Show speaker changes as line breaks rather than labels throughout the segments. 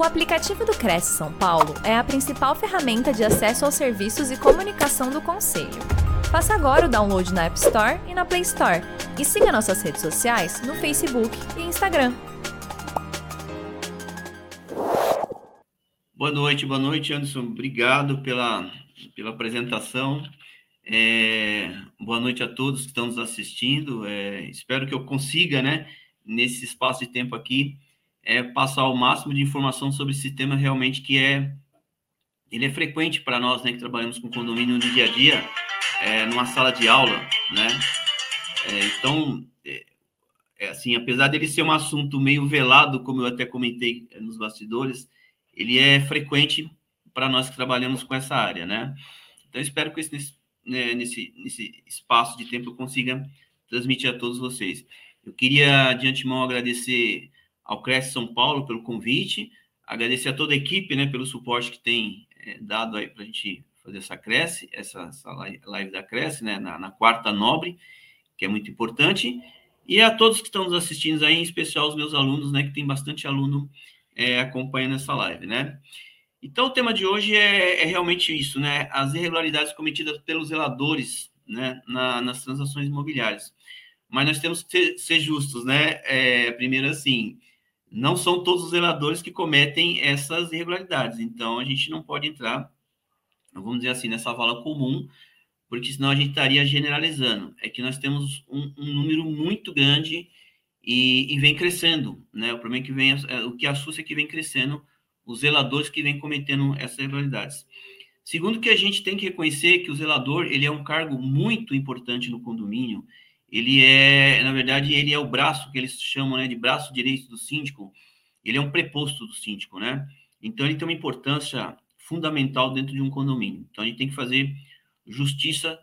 O aplicativo do Cresce São Paulo é a principal ferramenta de acesso aos serviços e comunicação do Conselho. Faça agora o download na App Store e na Play Store. E siga nossas redes sociais no Facebook e Instagram.
Boa noite, boa noite, Anderson. Obrigado pela, pela apresentação. É, boa noite a todos que estão nos assistindo. É, espero que eu consiga, né, nesse espaço de tempo aqui, é passar o máximo de informação sobre esse tema realmente que é ele é frequente para nós, né, que trabalhamos com condomínio no dia a dia, é, numa sala de aula, né? É, então, é, é, assim, apesar dele ser um assunto meio velado, como eu até comentei é, nos bastidores, ele é frequente para nós que trabalhamos com essa área, né? Então, espero que esse, nesse, né, nesse, nesse espaço de tempo eu consiga transmitir a todos vocês. Eu queria, de antemão, agradecer ao Cresce São Paulo pelo convite, agradecer a toda a equipe, né, pelo suporte que tem é, dado aí para a gente fazer essa Cresce, essa, essa live da Cresce, né, na, na, quarta nobre, que é muito importante, e a todos que estão nos assistindo aí, em especial os meus alunos, né, que tem bastante aluno é, acompanhando essa live, né. Então, o tema de hoje é, é realmente isso, né, as irregularidades cometidas pelos zeladores, né, na, nas transações imobiliárias. Mas nós temos que ser, ser justos, né, é, primeiro assim, não são todos os zeladores que cometem essas irregularidades. Então, a gente não pode entrar, vamos dizer assim, nessa vala comum, porque senão a gente estaria generalizando. É que nós temos um, um número muito grande e, e, vem crescendo, né? O problema é que vem, é, o que assusta é que vem crescendo os zeladores que vêm cometendo essas irregularidades. Segundo que a gente tem que reconhecer que o zelador, ele é um cargo muito importante no condomínio, ele é, na verdade, ele é o braço que eles chamam né, de braço direito do síndico, ele é um preposto do síndico, né? Então, ele tem uma importância fundamental dentro de um condomínio. Então, a gente tem que fazer justiça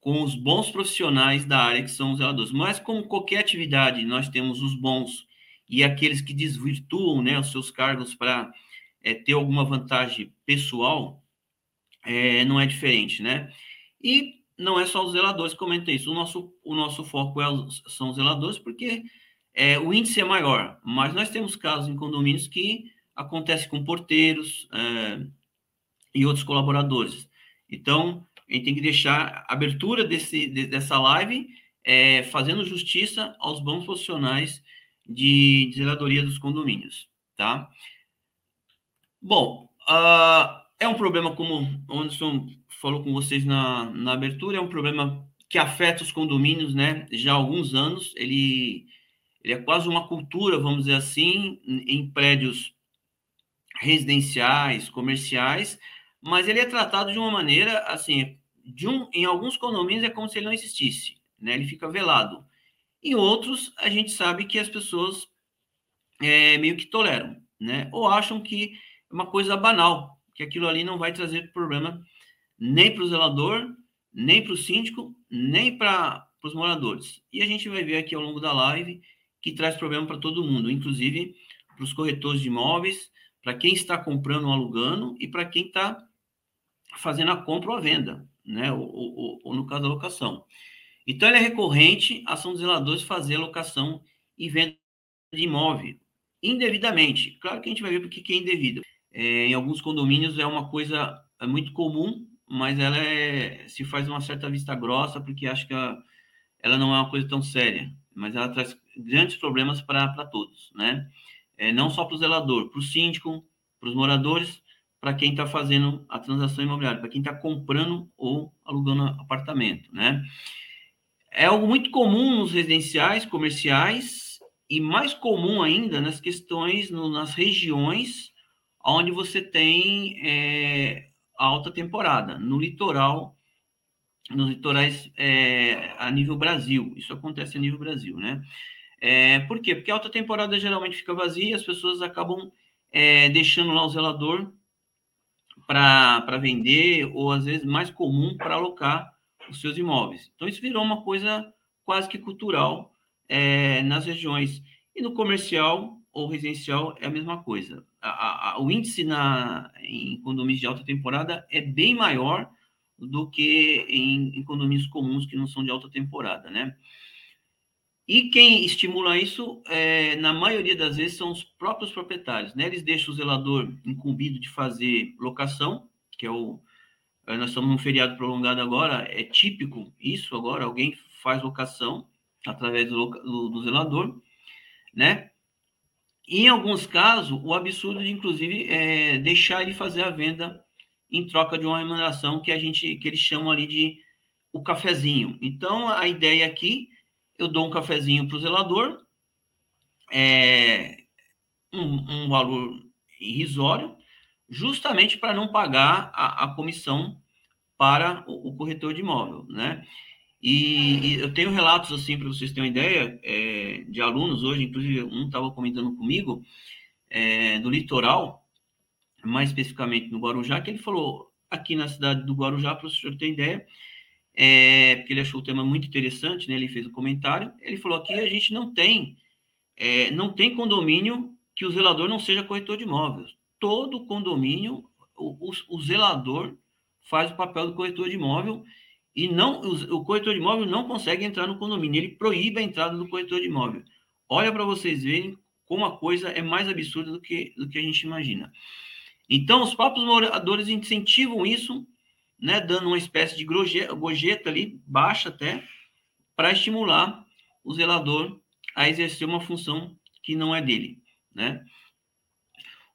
com os bons profissionais da área, que são os zeladores. Mas, como qualquer atividade, nós temos os bons e aqueles que desvirtuam né, os seus cargos para é, ter alguma vantagem pessoal, é, não é diferente, né? E não é só os zeladores que comentam isso. O nosso, o nosso foco é são os zeladores, porque é, o índice é maior. Mas nós temos casos em condomínios que acontece com porteiros é, e outros colaboradores. Então, a gente tem que deixar a abertura desse, de, dessa live é, fazendo justiça aos bons profissionais de, de zeladoria dos condomínios, tá? Bom, uh, é um problema como o Anderson falou com vocês na, na abertura, é um problema que afeta os condomínios, né? Já há alguns anos, ele, ele é quase uma cultura, vamos dizer assim, em prédios residenciais, comerciais, mas ele é tratado de uma maneira, assim, de um, em alguns condomínios é como se ele não existisse, né? Ele fica velado. Em outros, a gente sabe que as pessoas é, meio que toleram, né? Ou acham que é uma coisa banal, que aquilo ali não vai trazer problema nem para o zelador, nem para o síndico, nem para os moradores. E a gente vai ver aqui ao longo da live que traz problema para todo mundo, inclusive para os corretores de imóveis, para quem está comprando ou alugando e para quem está fazendo a compra ou a venda, né? Ou, ou, ou, no caso da locação. Então, é recorrente a ação dos zeladores fazer locação e venda de imóvel indevidamente. Claro que a gente vai ver porque que é indevido. É, em alguns condomínios é uma coisa é muito comum mas ela é, se faz uma certa vista grossa, porque acho que ela, ela não é uma coisa tão séria, mas ela traz grandes problemas para todos, né? É, não só para o zelador, para o síndico, para os moradores, para quem está fazendo a transação imobiliária, para quem está comprando ou alugando apartamento, né? É algo muito comum nos residenciais, comerciais, e mais comum ainda nas questões, no, nas regiões onde você tem é, alta temporada, no litoral, nos litorais é, a nível Brasil. Isso acontece a nível Brasil, né? É, por quê? Porque a alta temporada geralmente fica vazia, as pessoas acabam é, deixando lá o zelador para vender, ou às vezes mais comum para alocar os seus imóveis. Então, isso virou uma coisa quase que cultural é, nas regiões. E no comercial ou residencial é a mesma coisa a, a, o índice na, em condomínios de alta temporada é bem maior do que em, em condomínios comuns que não são de alta temporada, né? E quem estimula isso, é, na maioria das vezes, são os próprios proprietários. Né? Eles deixam o zelador incumbido de fazer locação, que é o. É, nós estamos num feriado prolongado agora, é típico isso agora, alguém faz locação através do, do, do zelador, né? Em alguns casos, o absurdo de, inclusive, é deixar ele fazer a venda em troca de uma remuneração que a gente que eles chamam ali de o cafezinho. Então, a ideia aqui eu dou um cafezinho para o zelador, é, um, um, valor irrisório, justamente para não pagar a, a comissão para o, o, corretor de imóvel, né? E, e eu tenho relatos assim para vocês terem uma ideia é, de alunos hoje, inclusive um estava comentando comigo é, do litoral, mais especificamente no Guarujá, que ele falou aqui na cidade do Guarujá, para o senhor ter ideia, é, porque ele achou o tema muito interessante, né? Ele fez um comentário. Ele falou aqui a gente não tem é, não tem condomínio que o zelador não seja corretor de imóveis. Todo condomínio, o, o, o zelador faz o papel do corretor de imóvel e não o, corretor de imóvel não consegue entrar no condomínio. Ele proíbe a entrada do corretor de imóvel. Olha para vocês verem como a coisa é mais absurda do que do que a gente imagina. Então, os próprios moradores incentivam isso né, dando uma espécie de gorjeta ali, baixa até, para estimular o zelador a exercer uma função que não é dele, né?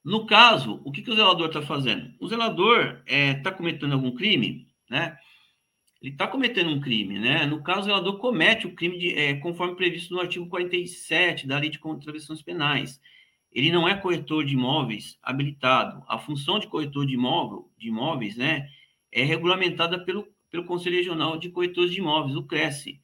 No caso, o que, que o zelador está fazendo? O zelador está é, tá cometendo algum crime, né? Ele está cometendo um crime, né? No caso, o zelador comete o crime de, é, conforme previsto no artigo 47 da Lei de Contravenções Penais. Ele não é corretor de imóveis habilitado. A função de corretor de imóvel, de imóveis, né, é regulamentada pelo, pelo Conselho Regional de Corretores de Imóveis, o CRESSE.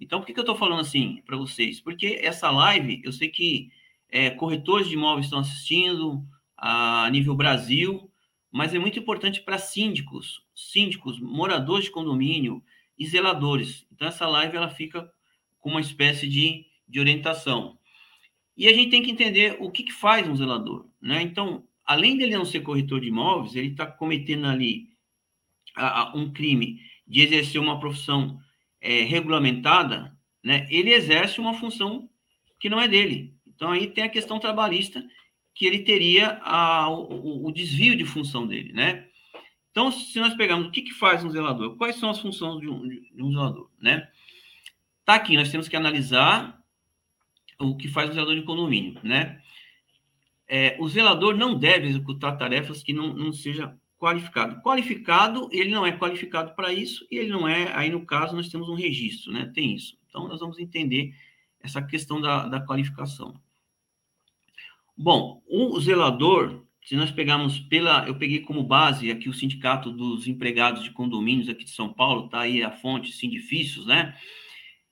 Então, por que, que eu estou falando assim para vocês? Porque essa live, eu sei que é, corretores de imóveis estão assistindo a nível Brasil, mas é muito importante para síndicos, síndicos, moradores de condomínio e zeladores. Então, essa live ela fica com uma espécie de, de orientação. E a gente tem que entender o que, que faz um zelador. Né? Então, além dele não ser corretor de imóveis, ele está cometendo ali um crime de exercer uma profissão é, regulamentada, né, ele exerce uma função que não é dele. Então, aí tem a questão trabalhista, que ele teria a, o, o, desvio de função dele, né? Então, se nós pegarmos o que, que faz um zelador, quais são as funções de um, de um zelador, né? Tá aqui, nós temos que analisar o que faz o zelador de condomínio, né? É, o zelador não deve executar tarefas que não, não seja qualificado. Qualificado, ele não é qualificado para isso e ele não é, aí no caso nós temos um registro, né? Tem isso. Então nós vamos entender essa questão da, da qualificação. Bom, o zelador, se nós pegarmos pela, eu peguei como base aqui o Sindicato dos Empregados de Condomínios aqui de São Paulo, tá aí a fonte Sindifícios, né?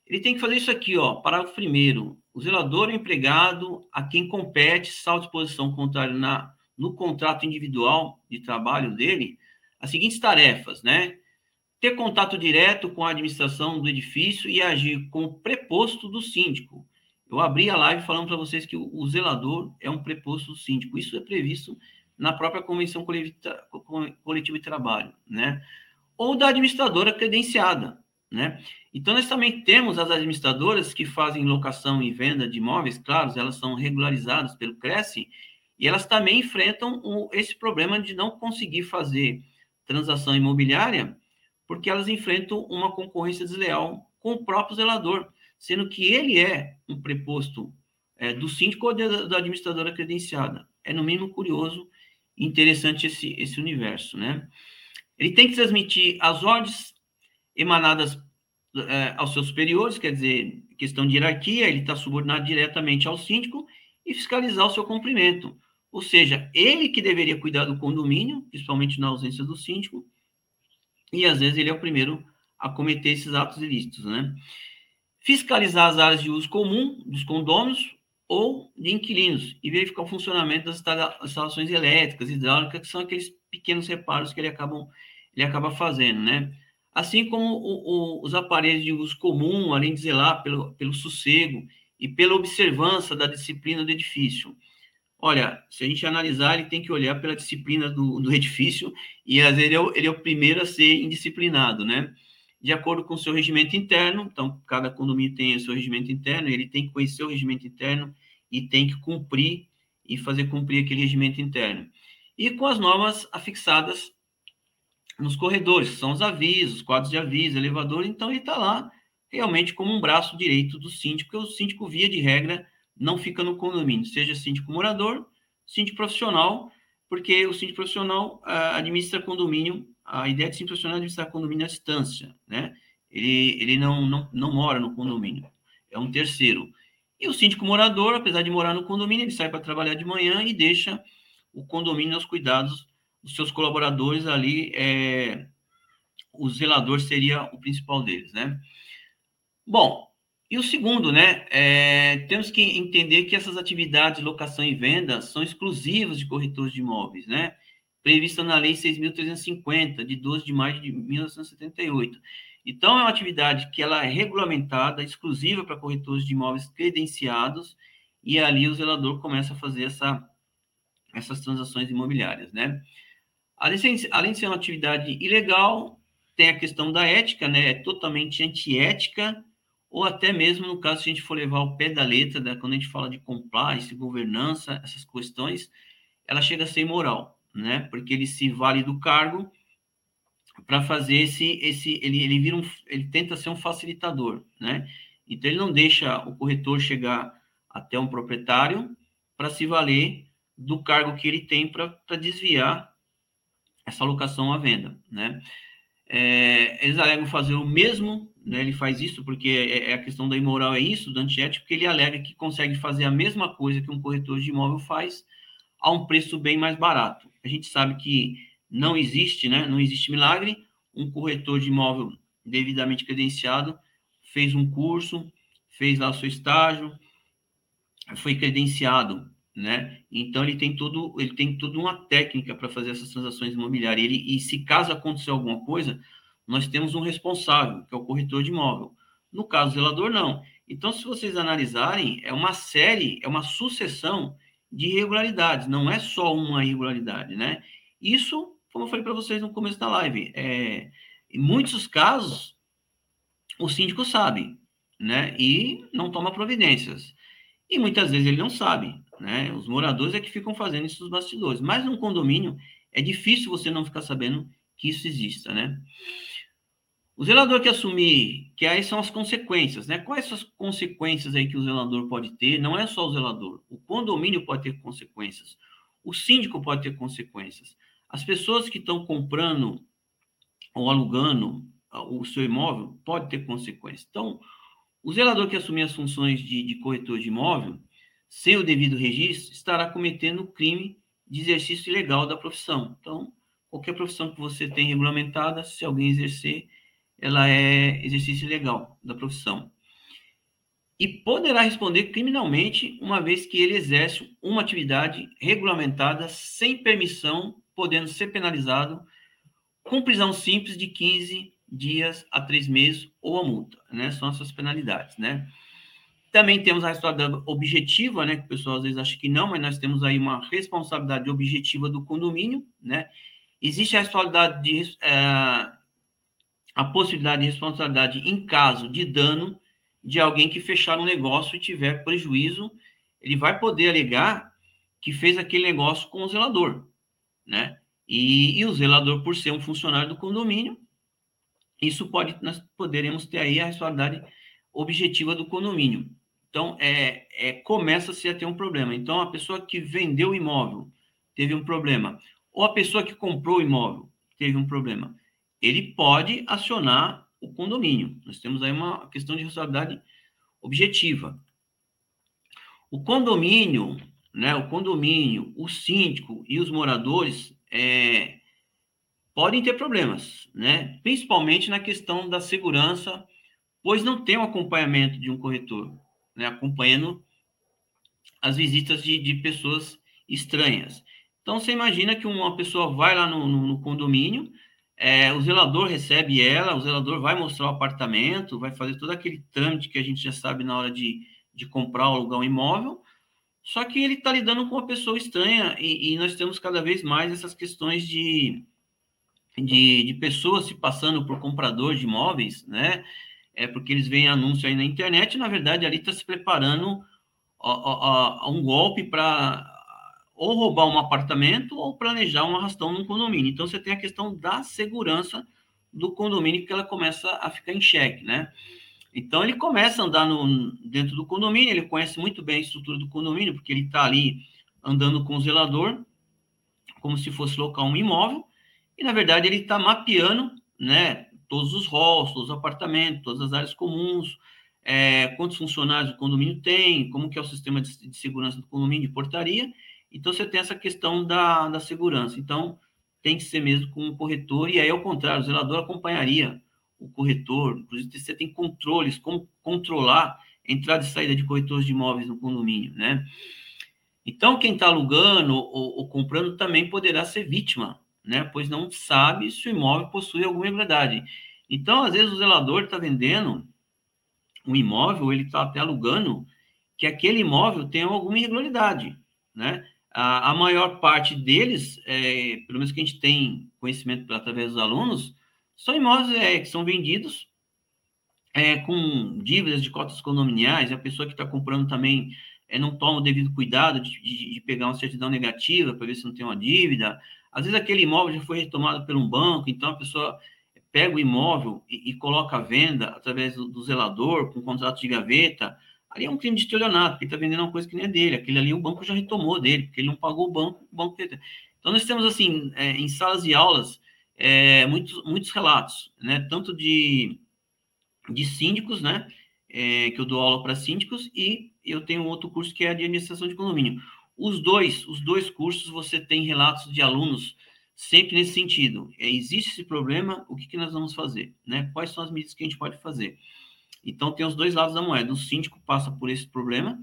Ele tem que fazer isso aqui, ó, parágrafo primeiro. O zelador é empregado a quem compete, salvo disposição contrária na no contrato individual de trabalho dele as seguintes tarefas, né? Ter contato direto com a administração do edifício e agir como preposto do síndico. Eu abri a live falando para vocês que o zelador é um preposto síndico. Isso é previsto na própria Convenção Coletiva de Trabalho, né? Ou da administradora credenciada, né? Então, nós também temos as administradoras que fazem locação e venda de imóveis, claro, elas são regularizadas pelo Cresce e elas também enfrentam o, esse problema de não conseguir fazer transação imobiliária, porque elas enfrentam uma concorrência desleal com o próprio zelador, sendo que ele é um preposto é, do síndico ou da, da, administradora credenciada. É, no mínimo, curioso e interessante esse, esse universo, né? Ele tem que transmitir as ordens emanadas é, aos seus superiores, quer dizer, questão de hierarquia, ele está subordinado diretamente ao síndico e fiscalizar o seu cumprimento. Ou seja, ele que deveria cuidar do condomínio, principalmente na ausência do síndico, e às vezes ele é o primeiro a cometer esses atos ilícitos, né? Fiscalizar as áreas de uso comum dos condôminos ou de inquilinos e verificar o funcionamento das instalações elétricas, hidráulicas, que são aqueles pequenos reparos que ele, ele acaba fazendo, né? Assim como o, o, os aparelhos de uso comum, além de zelar pelo, pelo sossego e pela observância da disciplina do edifício. Olha, se a gente analisar, ele tem que olhar pela disciplina do, do edifício, e às vezes ele é, o, ele é o primeiro a ser indisciplinado, né? De acordo com o seu regimento interno. Então, cada condomínio tem o seu regimento interno, ele tem que conhecer o regimento interno e tem que cumprir e fazer cumprir aquele regimento interno. E com as normas afixadas nos corredores, são os avisos, quadros de aviso, elevador, então ele está lá realmente como um braço direito do síndico, porque o síndico, via de regra, não fica no condomínio, seja síndico morador, síndico profissional, porque o síndico profissional uh, administra condomínio, a ideia de síndico profissional é administrar condomínio à distância, né? Ele, ele não, não, não mora no condomínio, é um terceiro. E o síndico morador, apesar de morar no condomínio, ele sai para trabalhar de manhã e deixa o condomínio aos cuidados dos seus colaboradores ali, é, o zelador seria o principal deles, né? Bom, e o segundo, né? É, temos que entender que essas atividades de locação e venda são exclusivas de corretores de imóveis, né? Prevista na Lei 6.350, de 12 de maio de 1978. Então, é uma atividade que ela é regulamentada, exclusiva para corretores de imóveis credenciados, e ali o zelador começa a fazer essa, essas transações imobiliárias, né? Além de, ser, uma atividade ilegal, tem a questão da ética, né? É totalmente antiética, ou até mesmo no caso, se a gente for levar o pé da letra, né? quando a gente fala de compliance, governança, essas questões, ela chega a ser imoral, né? Porque ele se vale do cargo para fazer esse, esse ele, ele vira um, ele tenta ser um facilitador, né? Então ele não deixa o corretor chegar até um proprietário para se valer do cargo que ele tem para desviar essa alocação à venda, né? É, eles alegam fazer o mesmo, né? Ele faz isso porque é, é, a questão da imoral é isso, do antiético, porque ele alega que consegue fazer a mesma coisa que um corretor de imóvel faz a um preço bem mais barato. A gente sabe que não existe, né? Não existe milagre. Um corretor de imóvel devidamente credenciado fez um curso, fez lá o seu estágio, foi credenciado né? Então ele tem tudo, ele tem toda uma técnica para fazer essas transações imobiliárias. Ele, e se caso acontecer alguma coisa, nós temos um responsável, que é o corretor de imóvel. No caso do zelador, não. Então, se vocês analisarem, é uma série, é uma sucessão de irregularidades, não é só uma irregularidade, né? Isso, como eu falei para vocês no começo da live, é, em muitos casos, o síndico sabe, né? E não toma providências. E muitas vezes ele não sabe né? Os moradores é que ficam fazendo nos bastidores. Mas num condomínio é difícil você não ficar sabendo que isso exista, né? O zelador que assumir, que aí são as consequências, né? Quais são as consequências aí que o zelador pode ter? Não é só o zelador, o condomínio pode ter consequências, o síndico pode ter consequências. As pessoas que estão comprando ou alugando o seu imóvel pode ter consequências. Então, o zelador que assumir as funções de, de corretor de imóvel, sem o devido registro, estará cometendo crime de exercício ilegal da profissão. Então, qualquer profissão que você tem regulamentada, se alguém exercer, ela é exercício ilegal da profissão. E poderá responder criminalmente, uma vez que ele exerce uma atividade regulamentada sem permissão, podendo ser penalizado com prisão simples de 15 dias a 3 meses ou a multa, né? São essas penalidades, né? Também temos a responsabilidade objetiva, né? Que o pessoal às vezes acha que não, mas nós temos aí uma responsabilidade objetiva do condomínio, né? Existe a responsabilidade de é, a possibilidade de responsabilidade em caso de dano de alguém que fechar um negócio e tiver prejuízo, ele vai poder alegar que fez aquele negócio com o zelador, né? E, e o zelador, por ser um funcionário do condomínio, isso pode, nós poderemos ter aí a responsabilidade objetiva do condomínio. Então, é, é começa-se a ter um problema. Então, a pessoa que vendeu o imóvel teve um problema, ou a pessoa que comprou o imóvel teve um problema, ele pode acionar o condomínio. Nós temos aí uma questão de responsabilidade objetiva. O condomínio, né, o condomínio, o síndico e os moradores é, podem ter problemas, né, principalmente na questão da segurança, pois não tem o acompanhamento de um corretor né, acompanhando as visitas de, de pessoas estranhas. Então, você imagina que uma pessoa vai lá no, no, no condomínio, é, o zelador recebe ela, o zelador vai mostrar o apartamento, vai fazer todo aquele trâmite que a gente já sabe na hora de, de comprar ou alugar um imóvel, só que ele está lidando com uma pessoa estranha e, e, nós temos cada vez mais essas questões de, de, de pessoas se passando por comprador de imóveis, né? É porque eles veem anúncio aí na internet, e, na verdade ali está se preparando a, a, a um golpe para ou roubar um apartamento ou planejar um arrastão num condomínio. Então você tem a questão da segurança do condomínio que ela começa a ficar em xeque, né? Então ele começa a andar no, dentro do condomínio, ele conhece muito bem a estrutura do condomínio, porque ele está ali andando com o zelador, como se fosse local um imóvel, e na verdade ele está mapeando, né, todos os halls, todos os apartamentos, todas as áreas comuns, é, quantos funcionários o condomínio tem, como que é o sistema de, de, segurança do condomínio, de portaria. Então você tem essa questão da, da segurança. Então tem que ser mesmo com o corretor, e aí ao contrário, o zelador acompanharia o corretor, inclusive você tem controles, como controlar entrada e saída de corretores de imóveis no condomínio, né? Então, quem está alugando ou, ou, comprando também poderá ser vítima, né? Pois não sabe se o imóvel possui alguma irregularidade. Então, às vezes, o zelador está vendendo um imóvel, ele está até alugando, que aquele imóvel tem alguma irregularidade, né? A, a maior parte deles, é, pelo menos que a gente tem conhecimento através dos alunos, são imóveis é, que são vendidos é, com dívidas de cotas condominiais, a pessoa que está comprando também é, não toma o devido cuidado de, de, de pegar uma certidão negativa para ver se não tem uma dívida. Às vezes aquele imóvel já foi retomado por um banco, então a pessoa pega o imóvel e, e coloca a venda através do, do, zelador, com contrato de gaveta. Ali é um crime de estelionato, porque está vendendo uma coisa que nem é dele. Aquele ali o banco já retomou dele, porque ele não pagou o banco, o banco... Então nós temos, assim, é, em salas de aulas, é, muitos, muitos relatos, né? Tanto de, de síndicos, né? É, que eu dou aula para síndicos e eu tenho outro curso que é de administração de condomínio. Os dois, os dois cursos você tem relatos de alunos sempre nesse sentido. É, existe esse problema, o que, que nós vamos fazer, né? Quais são as medidas que a gente pode fazer? Então tem os dois lados da moeda. O síndico passa por esse problema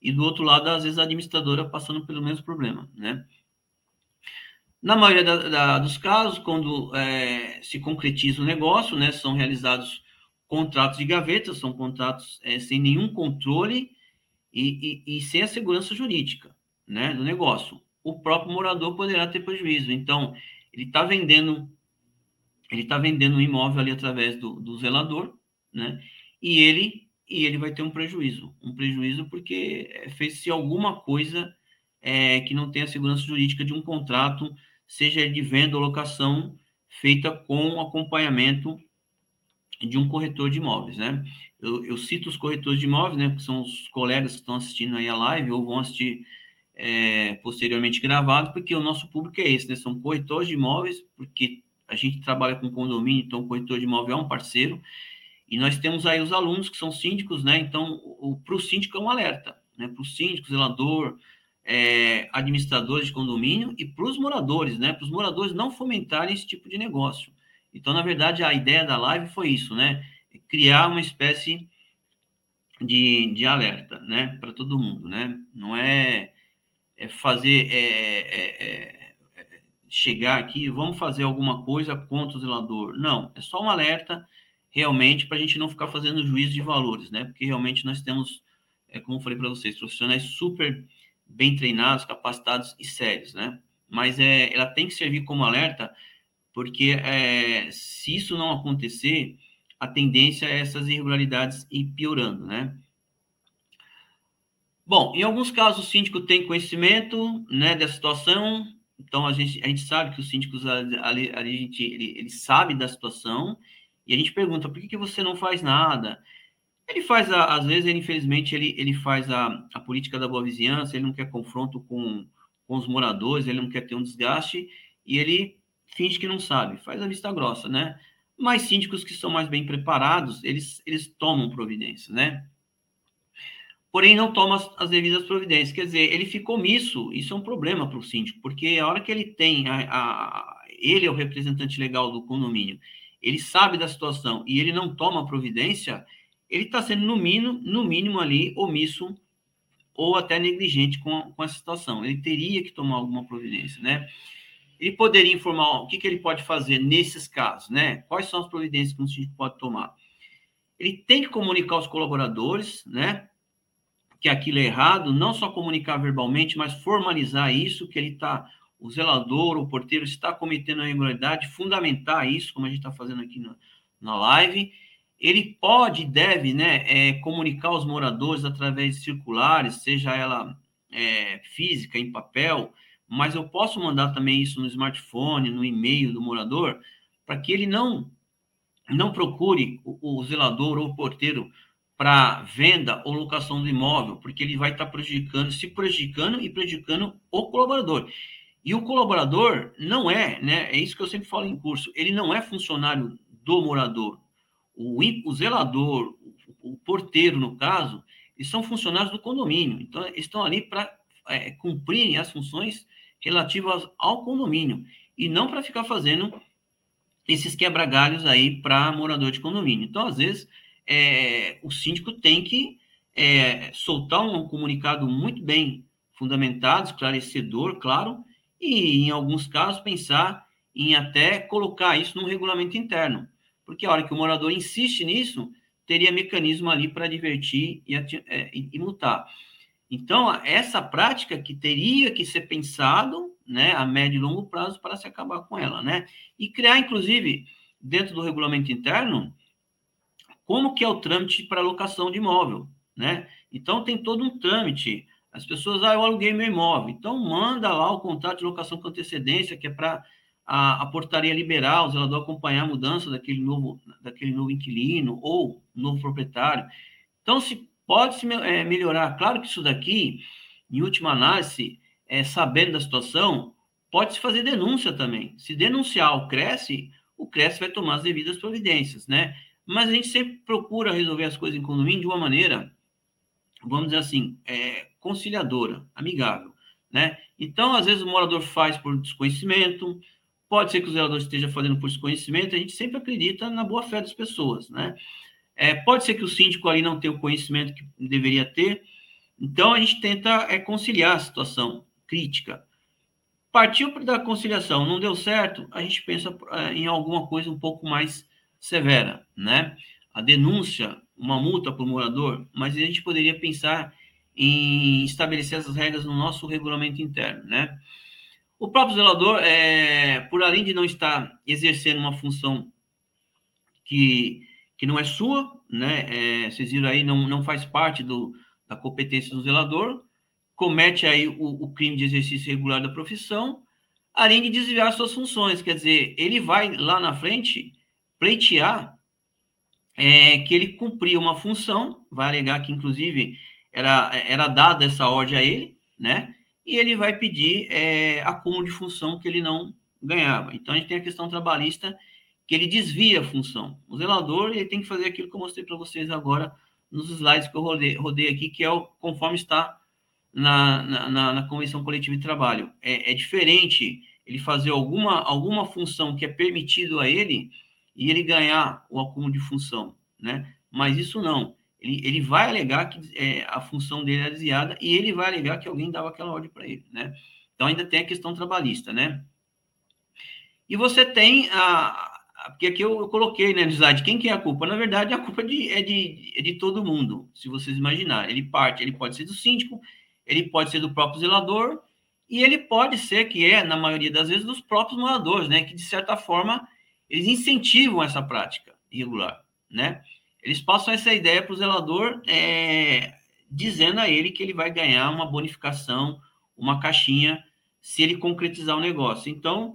e do outro lado às vezes a administradora passando pelo mesmo problema, né? Na maioria da, da, dos casos, quando é, se concretiza o negócio, né, são realizados contratos de gaveta, são contratos é, sem nenhum controle e, e, e, sem a segurança jurídica né, do negócio. O próprio morador poderá ter prejuízo. Então, ele está vendendo ele está vendendo um imóvel ali através do, do zelador, né? E ele e ele vai ter um prejuízo, um prejuízo porque é, fez-se alguma coisa é, que não tem a segurança jurídica de um contrato seja de venda ou locação feita com acompanhamento de um corretor de imóveis, né? Eu, eu, cito os corretores de imóveis, né? Que são os colegas que estão assistindo aí a live ou vão assistir é, posteriormente gravado, porque o nosso público é esse, né? São corretores de imóveis, porque a gente trabalha com condomínio, então o corretor de imóvel é um parceiro. E nós temos aí os alunos que são síndicos, né? Então, para o síndico é um alerta, né? Para o síndico, zelador, é, administradores de condomínio e para os moradores, né? Para os moradores não fomentarem esse tipo de negócio. Então, na verdade, a ideia da live foi isso, né? Criar uma espécie de, de alerta, né? Para todo mundo, né? Não é, é fazer é é, é, é, chegar aqui, vamos fazer alguma coisa contra o zelador. Não, é só um alerta realmente para a gente não ficar fazendo juízo de valores, né? Porque realmente nós temos, é, como falei para vocês, profissionais super bem treinados, capacitados e sérios, né? Mas é, ela tem que servir como alerta, porque é, se isso não acontecer, a tendência é essas irregularidades ir piorando, né? Bom, em alguns casos o síndico tem conhecimento, né, da situação, então a gente, a gente sabe que os síndicos ali a gente, ele, ele sabe da situação e a gente pergunta por que, que você não faz nada? Ele faz, a, às vezes, ele, infelizmente, ele, ele faz a, a política da boa vizinhança, ele não quer confronto com, com os moradores, ele não quer ter um desgaste, e ele finge que não sabe, faz a vista grossa, né? Mas síndicos que são mais bem preparados, eles, eles tomam providências, né? Porém, não toma as, as devidas providências. Quer dizer, ele ficou omisso, isso é um problema para o síndico, porque a hora que ele tem, a, a, ele é o representante legal do condomínio, ele sabe da situação e ele não toma providência, ele está sendo, no mínimo, no mínimo ali, omisso ou até negligente com, com a situação. Ele teria que tomar alguma providência, né? Ele poderia informar o que, que ele pode fazer nesses casos, né? Quais são as providências que o síndico pode tomar? Ele tem que comunicar aos colaboradores, né? Que aquilo é errado, não só comunicar verbalmente, mas formalizar isso, que ele está o zelador, o porteiro está cometendo a irregularidade, fundamentar isso, como a gente está fazendo aqui na, na live. Ele pode e deve né, é, comunicar aos moradores através de circulares, seja ela é, física, em papel, mas eu posso mandar também isso no smartphone, no e-mail do morador, para que ele não não procure o, o zelador ou o porteiro para venda ou locação do imóvel, porque ele vai estar tá prejudicando, se prejudicando e prejudicando o colaborador. E o colaborador não é, né? É isso que eu sempre falo em curso. Ele não é funcionário do morador. O, o zelador, o, o porteiro, no caso, eles são funcionários do condomínio. Então, estão ali para é, cumprirem as funções relativas ao condomínio e não para ficar fazendo esses quebra-galhos aí para morador de condomínio. Então, às vezes, é, o síndico tem que é, soltar um comunicado muito bem fundamentado, esclarecedor, claro, e, em alguns casos, pensar em até colocar isso no regulamento interno. Porque a hora que o morador insiste nisso, teria mecanismo ali para divertir e, é, e, e multar. Então, essa prática que teria que ser pensado, né, a médio e longo prazo para se acabar com ela, né? E criar, inclusive, dentro do regulamento interno, como que é o trâmite para alocação de imóvel, né? Então, tem todo um trâmite. As pessoas, ah, eu aluguei meu imóvel. Então, manda lá o contrato de locação com antecedência, que é para a, a, portaria liberar o zelador acompanhar a mudança daquele novo, daquele novo inquilino ou novo proprietário. Então, se pode se é, melhorar. Claro que isso daqui, em última análise, é, sabendo da situação, pode se fazer denúncia também. Se denunciar o Cresce, o Cresce vai tomar as devidas providências, né? Mas a gente sempre procura resolver as coisas em condomínio de uma maneira, vamos dizer assim, é, conciliadora, amigável, né? Então, às vezes o morador faz por desconhecimento, pode ser que o zelador esteja fazendo por desconhecimento, a gente sempre acredita na boa fé das pessoas, né? É, pode ser que o síndico ali não tenha o conhecimento que deveria ter, então a gente tenta é, conciliar a situação crítica. Partiu da conciliação, não deu certo, a gente pensa é, em alguma coisa um pouco mais severa, né? A denúncia, uma multa para o morador, mas a gente poderia pensar em estabelecer essas regras no nosso regulamento interno, né? O próprio zelador, é, por além de não estar exercendo uma função que que não é sua, né? É, vocês viram aí, não, não faz parte do, da competência do zelador, comete aí o, o crime de exercício irregular da profissão, além de desviar suas funções. Quer dizer, ele vai lá na frente pleitear é, que ele cumpria uma função, vai alegar que, inclusive, era, era dada essa ordem a ele, né? E ele vai pedir é, acúmulo de função que ele não ganhava. Então, a gente tem a questão trabalhista que ele desvia a função. O zelador ele tem que fazer aquilo que eu mostrei para vocês agora nos slides que eu rodei, rodei aqui, que é o conforme está na, na, na Convenção Coletiva de Trabalho. É, é, diferente ele fazer alguma, alguma função que é permitido a ele e ele ganhar o acúmulo de função, né? Mas isso não. Ele, ele vai alegar que é, a função dele é desviada e ele vai alegar que alguém dava aquela ordem para ele, né? Então ainda tem a questão trabalhista, né? E você tem a, porque aqui eu, eu coloquei, né, slide, quem que é a culpa? Na verdade, a culpa é de, é, de, é de todo mundo, se vocês imaginarem. Ele parte, ele pode ser do síndico, ele pode ser do próprio zelador, e ele pode ser, que é, na maioria das vezes, dos próprios moradores, né, que, de certa forma, eles incentivam essa prática irregular, né? Eles passam essa ideia para o zelador, é, dizendo a ele que ele vai ganhar uma bonificação, uma caixinha, se ele concretizar o negócio. Então,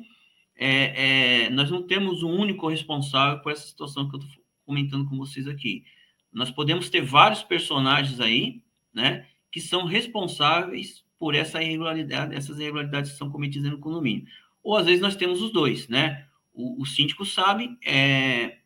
é, é, nós não temos um único responsável por essa situação que eu estou comentando com vocês aqui. Nós podemos ter vários personagens aí, né, que são responsáveis por essa irregularidade, essas irregularidades que são cometidas no condomínio. Ou às vezes nós temos os dois, né? O, o síndico sabe é,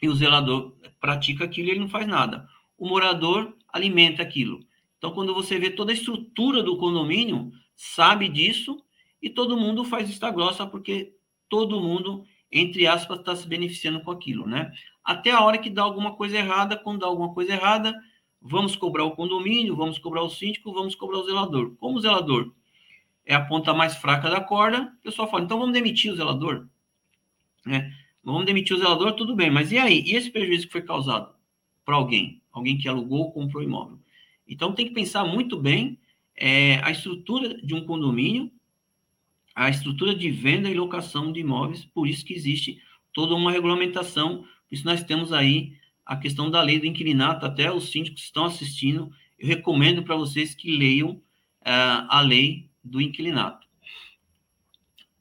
e o zelador pratica aquilo e ele não faz nada. O morador alimenta aquilo. Então, quando você vê toda a estrutura do condomínio, sabe disso e todo mundo faz vista grossa porque todo mundo, entre aspas, está se beneficiando com aquilo, né? Até a hora que dá alguma coisa errada, quando dá alguma coisa errada, vamos cobrar o condomínio, vamos cobrar o síndico, vamos cobrar o zelador. Como o zelador é a ponta mais fraca da corda, o pessoal fala, então vamos demitir o zelador, né? Vamos demitir o zelador, tudo bem, mas e aí? E esse prejuízo que foi causado para alguém? Alguém que alugou ou comprou imóvel? Então tem que pensar muito bem é, a estrutura de um condomínio, a estrutura de venda e locação de imóveis, por isso que existe toda uma regulamentação, por isso nós temos aí a questão da lei do inquilinato, até os síndicos que estão assistindo, eu recomendo para vocês que leiam uh, a lei do inquilinato.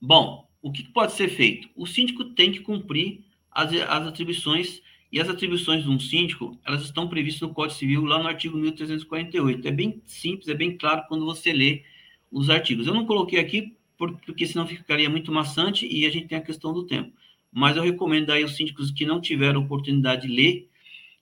Bom, o que pode ser feito? O síndico tem que cumprir as, as atribuições, e as atribuições de um síndico, elas estão previstas no Código Civil, lá no artigo 1348. É bem simples, é bem claro quando você lê os artigos. Eu não coloquei aqui porque senão ficaria muito maçante e a gente tem a questão do tempo. Mas eu recomendo aí os síndicos que não tiveram oportunidade de ler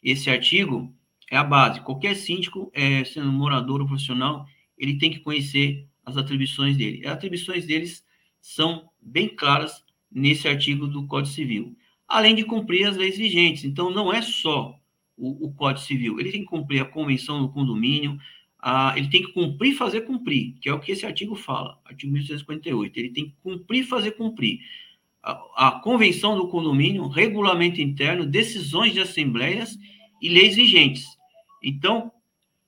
esse artigo, é a base. Qualquer síndico, é, sendo morador ou profissional, ele tem que conhecer as atribuições dele. As atribuições deles são bem claras nesse artigo do Código Civil, além de cumprir as leis vigentes. Então, não é só o, o Código Civil, ele tem que cumprir a Convenção do Condomínio, ah, ele tem que cumprir fazer cumprir, que é o que esse artigo fala, artigo 1658. Ele tem que cumprir fazer cumprir. A, a, convenção do condomínio, regulamento interno, decisões de assembleias e leis vigentes. Então,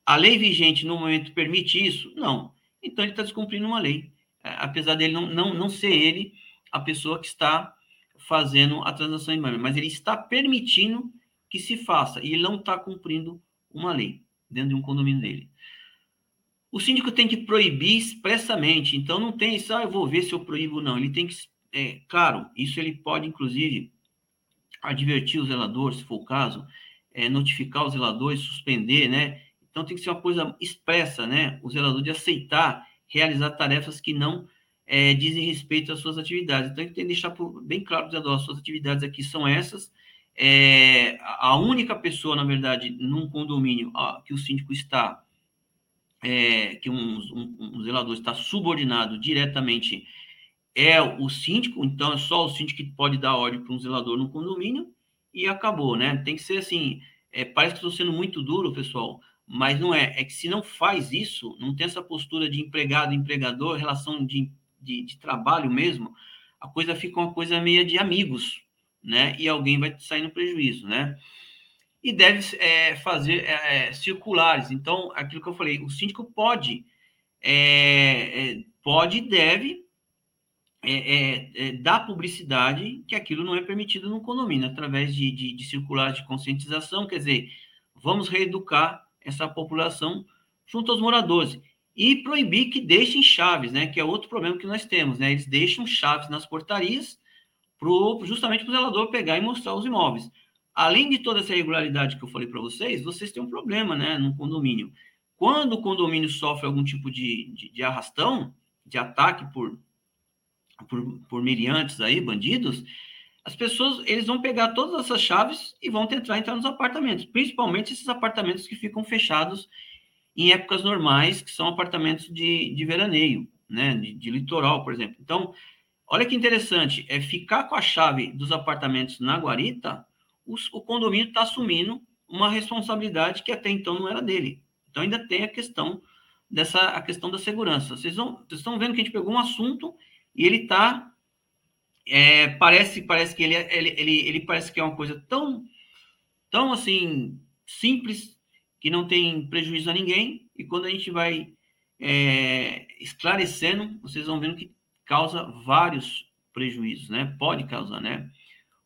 a lei vigente no momento permite isso? Não. Então, ele está descumprindo uma lei, apesar dele não, não, não ser ele a pessoa que está fazendo a transação imóvel, mas ele está permitindo que se faça, e ele não está cumprindo uma lei dentro de um condomínio dele. O síndico tem que proibir expressamente, então não tem isso, ah, eu vou ver se eu proíbo ou não. Ele tem que, é, claro, isso ele pode, inclusive, advertir o zelador, se for o caso, é, notificar os zeladores, suspender, né? Então tem que ser uma coisa expressa, né? O zelador de aceitar realizar tarefas que não é, dizem respeito às suas atividades. Então, ele tem que deixar bem claro para as suas atividades aqui são essas. É, a única pessoa, na verdade, num condomínio ó, que o síndico está é, que um, um, um, zelador está subordinado diretamente é o síndico, então é só o síndico que pode dar ordem para um zelador no condomínio e acabou, né? Tem que ser assim. É, parece que estou sendo muito duro, pessoal, mas não é. É que se não faz isso, não tem essa postura de empregado-empregador, relação de, de, de trabalho mesmo, a coisa fica uma coisa meio de amigos, né? E alguém vai sair no prejuízo, né? e deve é, fazer é, é, circulares. Então, aquilo que eu falei, o síndico pode, é, é pode e deve é, dar publicidade que aquilo não é permitido no condomínio, através de, de, de circulares de conscientização, quer dizer, vamos reeducar essa população junto aos moradores. E proibir que deixem chaves, né? Que é outro problema que nós temos, né? Eles deixam chaves nas portarias justamente para o zelador pegar e mostrar os imóveis além de toda essa irregularidade que eu falei para vocês, vocês têm um problema, né, no condomínio. Quando o condomínio sofre algum tipo de, de, de arrastão, de ataque por, por, por miriantes aí, bandidos, as pessoas, eles vão pegar todas essas chaves e vão tentar entrar nos apartamentos, principalmente esses apartamentos que ficam fechados em épocas normais, que são apartamentos de, de veraneio, né, de, de litoral, por exemplo. Então, olha que interessante, é ficar com a chave dos apartamentos na guarita o condomínio está assumindo uma responsabilidade que até então não era dele. Então ainda tem a questão dessa a questão da segurança. Vocês, vão, vocês estão vendo que a gente pegou um assunto e ele está é, parece parece que ele, ele, ele, ele parece que é uma coisa tão tão assim simples que não tem prejuízo a ninguém e quando a gente vai é, esclarecendo vocês vão vendo que causa vários prejuízos, né? Pode causar, né?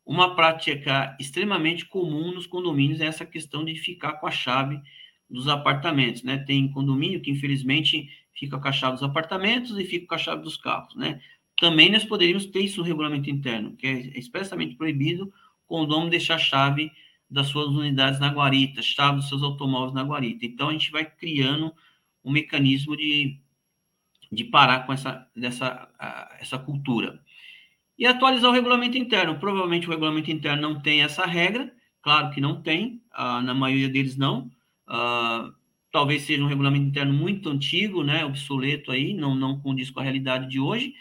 Uma prática extremamente comum nos condomínios é essa questão de ficar com a chave dos apartamentos, né? Tem condomínio que, infelizmente, fica com a chave dos apartamentos e fica com a chave dos carros, né? Também nós poderíamos ter isso no regulamento interno, que é expressamente proibido o condomínio deixar a chave das suas unidades na guarita, chave dos seus automóveis na guarita. Então, a gente vai criando um mecanismo de, de parar com essa, dessa, essa cultura. E atualizar o regulamento interno. Provavelmente o regulamento interno não tem essa regra, claro que não tem, uh, na maioria deles não. Uh, talvez seja um regulamento interno muito antigo, né, obsoleto aí, não, não condiz com a realidade de hoje.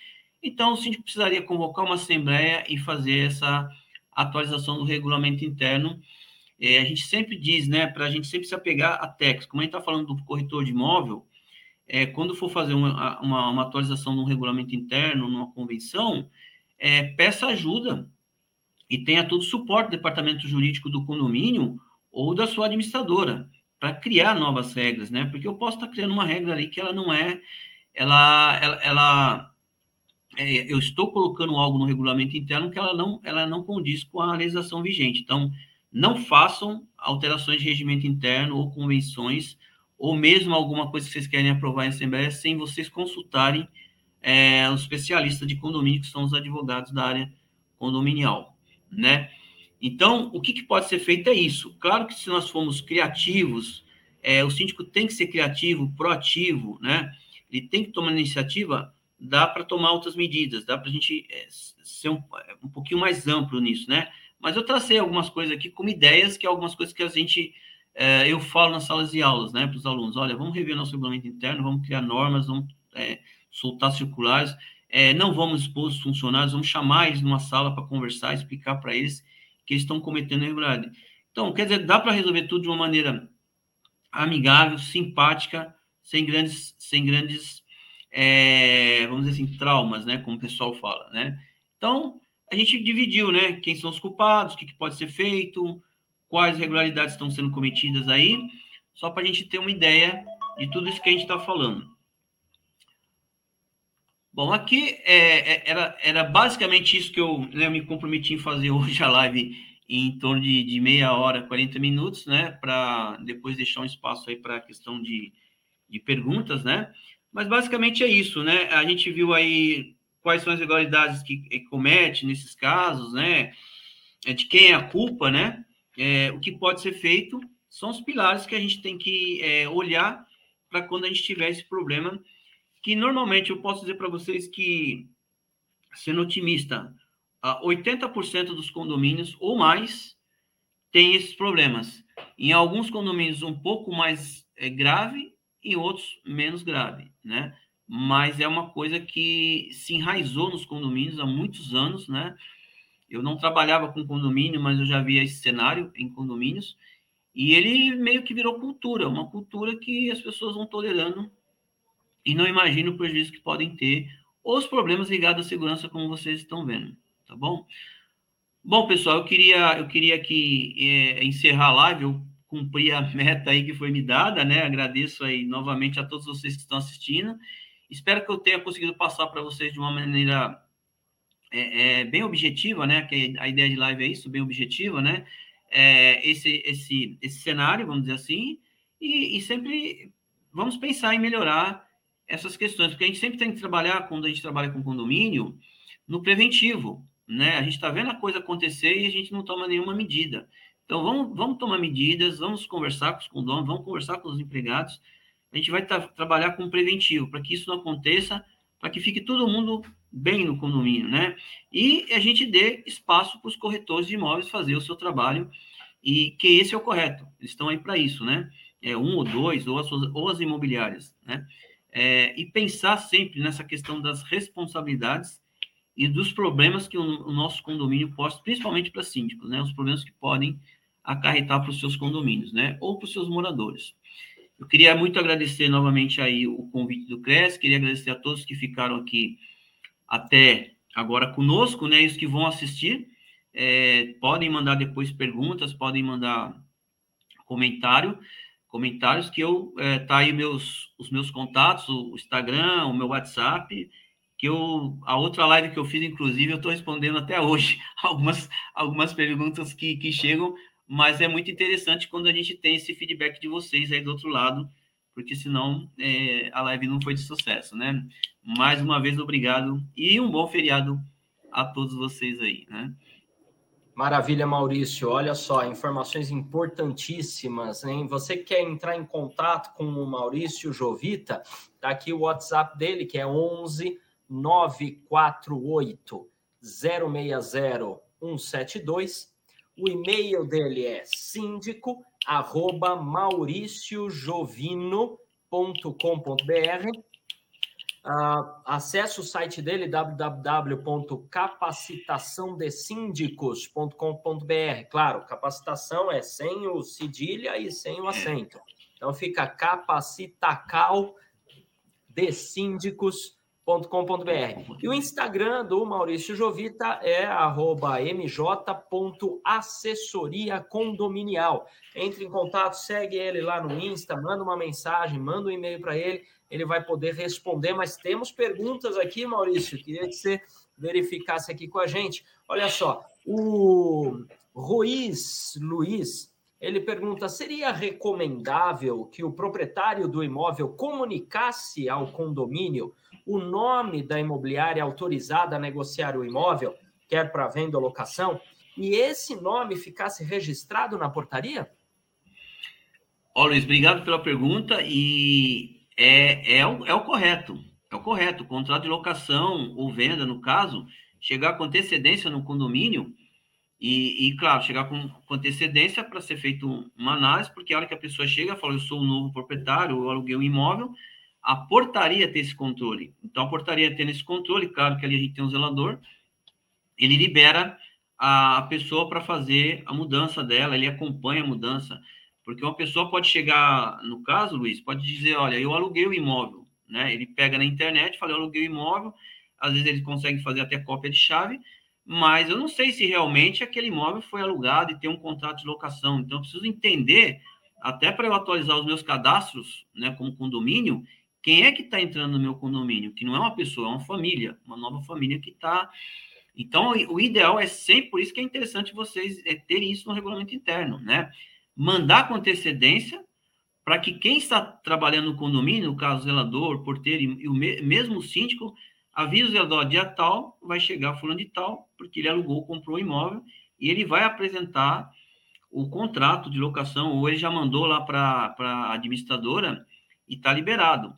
Então, o síndico precisaria convocar uma assembleia e fazer essa atualização do regulamento interno. É, a gente sempre diz, né, para a gente sempre se apegar a texto. Como a gente está falando do corretor de imóvel, é, quando for fazer uma, uma, uma atualização no regulamento interno, numa convenção, é, peça ajuda e tenha todo o suporte do departamento jurídico do condomínio ou da sua administradora para criar novas regras, né? Porque eu posso estar criando uma regra ali que ela não é, ela, ela, ela, é, eu estou colocando algo no regulamento interno que ela não, ela não condiz com a legislação vigente. Então, não façam alterações de regimento interno ou convenções, ou mesmo alguma coisa que vocês querem aprovar em Assembleia, sem vocês consultarem é, os especialistas de condomínio, que são os advogados da área condominial, né? Então, o que, que pode ser feito é isso. Claro que se nós formos criativos, é, o síndico tem que ser criativo, proativo, né? Ele tem que tomar iniciativa, dá para tomar outras medidas, dá para a gente é, ser um, um pouquinho mais amplo nisso, né? Mas eu tracei algumas coisas aqui como ideias, que é algumas coisas que a gente, é, eu falo nas salas de aulas, né, para os alunos, olha, vamos rever nosso regulamento interno, vamos criar normas, vamos é, soltar circulares, é, não vamos expor os funcionários, vamos chamar eles numa sala para conversar, explicar para eles que eles estão cometendo irregularidade. Então, quer dizer, dá para resolver tudo de uma maneira amigável, simpática, sem grandes, sem grandes, é, vamos dizer assim, traumas, né, como o pessoal fala, né? Então, a gente dividiu, né, quem são os culpados, o que, que pode ser feito, quais irregularidades estão sendo cometidas aí, só para a gente ter uma ideia de tudo isso que a gente está falando. Bom, aqui é, é, era, era basicamente isso que eu né, me comprometi em fazer hoje a live em torno de, de meia hora, 40 minutos, né? Para depois deixar um espaço aí para a questão de, de perguntas, né? Mas basicamente é isso, né? A gente viu aí quais são as irregularidades que, que comete nesses casos, né? É de quem é a culpa, né? É, o que pode ser feito são os pilares que a gente tem que é, olhar para quando a gente tiver esse problema que normalmente eu posso dizer para vocês que, sendo otimista, 80% dos condomínios ou mais tem esses problemas. Em alguns condomínios um pouco mais é, grave, em outros menos grave, né? Mas é uma coisa que se enraizou nos condomínios há muitos anos, né? Eu não trabalhava com condomínio, mas eu já via esse cenário em condomínios e ele meio que virou cultura, uma cultura que as pessoas vão tolerando e não imagino o prejuízo que podem ter ou os problemas ligados à segurança, como vocês estão vendo, tá bom? Bom, pessoal, eu queria, eu queria aqui é, encerrar a live, eu cumpri a meta aí que foi me dada, né? Agradeço aí novamente a todos vocês que estão assistindo. Espero que eu tenha conseguido passar para vocês de uma maneira é, é, bem objetiva, né? Que a ideia de live é isso, bem objetiva, né? É, esse, esse, esse cenário, vamos dizer assim, e, e sempre vamos pensar em melhorar essas questões, porque a gente sempre tem que trabalhar, quando a gente trabalha com condomínio, no preventivo, né? A gente está vendo a coisa acontecer e a gente não toma nenhuma medida. Então, vamos, vamos tomar medidas, vamos conversar com os condomínios, vamos conversar com os empregados. A gente vai trabalhar com preventivo, para que isso não aconteça, para que fique todo mundo bem no condomínio, né? E a gente dê espaço para os corretores de imóveis fazer o seu trabalho, e que esse é o correto. Eles estão aí para isso, né? É um ou dois, ou as, ou as imobiliárias, né? é, e pensar sempre nessa questão das responsabilidades e dos problemas que o, o nosso condomínio posta, principalmente para síndicos, né? Os problemas que podem acarretar para os seus condomínios, né? Ou para os seus moradores. Eu queria muito agradecer novamente aí o convite do CRES, queria agradecer a todos que ficaram aqui até agora conosco, né? E os que vão assistir, é, podem mandar depois perguntas, podem mandar comentário comentários que eu é, tá aí meus os meus contatos, o Instagram, o meu WhatsApp, que eu a outra live que eu fiz inclusive eu estou respondendo até hoje algumas algumas perguntas que, que chegam, mas é muito interessante quando a gente tem esse feedback de vocês aí do outro lado, porque senão é, a live não foi de sucesso, né? Mais uma vez obrigado e um bom feriado a todos vocês aí, né?
Maravilha, Maurício. Olha só, informações importantíssimas, hein? Você quer entrar em contato com o Maurício Jovita? Tá aqui o WhatsApp dele, que é 11 948 060 172. O e-mail dele é síndico arroba mauriciojovino.com.br Uh, acesse o site dele, www.capacitaçãodesíndicos.com.br. Claro, capacitação é sem o cedilha e sem o acento. Então fica capacitacaldesíndicos.com.br. mj.assessoria.com.br. E o Instagram do Maurício Jovita é mj.assessoria condominial. Entre em contato, segue ele lá no Insta, manda uma mensagem, manda um e-mail para ele, ele vai poder responder. Mas temos perguntas aqui, Maurício, queria que você verificasse aqui com a gente. Olha só, o Ruiz Luiz ele pergunta: seria recomendável que o proprietário do imóvel comunicasse ao condomínio o nome da imobiliária autorizada a negociar o imóvel, quer para venda ou locação, e esse nome ficasse registrado na portaria?
Ó, Luiz, obrigado pela pergunta e é, é, o, é o correto. É o correto. O contrato de locação ou venda, no caso, chegar com antecedência no condomínio e, e, claro, chegar com, com antecedência para ser feito uma análise, porque a hora que a pessoa chega fala, eu sou um novo proprietário, eu aluguei um imóvel, a portaria tem esse controle. Então, a portaria tendo esse controle, claro que ali a gente tem um zelador, ele libera a pessoa para fazer a mudança dela, ele acompanha a mudança. Porque uma pessoa pode chegar, no caso, Luiz, pode dizer, olha, eu aluguei o imóvel, né? Ele pega na internet, fala, eu aluguei o imóvel, às vezes ele consegue fazer até cópia de chave, mas eu não sei se realmente aquele imóvel foi alugado e tem um contrato de locação. Então, eu preciso entender, até para eu atualizar os meus cadastros, né, como condomínio, quem é que está entrando no meu condomínio? Que não é uma pessoa, é uma família, uma nova família que está. Então, o ideal é sempre, por isso que é interessante vocês é, terem isso no regulamento interno, né? Mandar com antecedência para que quem está trabalhando no condomínio, no caso, zelador, porteiro e, o me, mesmo síndico, avisa o dia tal, vai chegar fulano de tal, porque ele alugou, comprou o imóvel, e ele vai apresentar o contrato de locação, ou ele já mandou lá para a administradora e está liberado.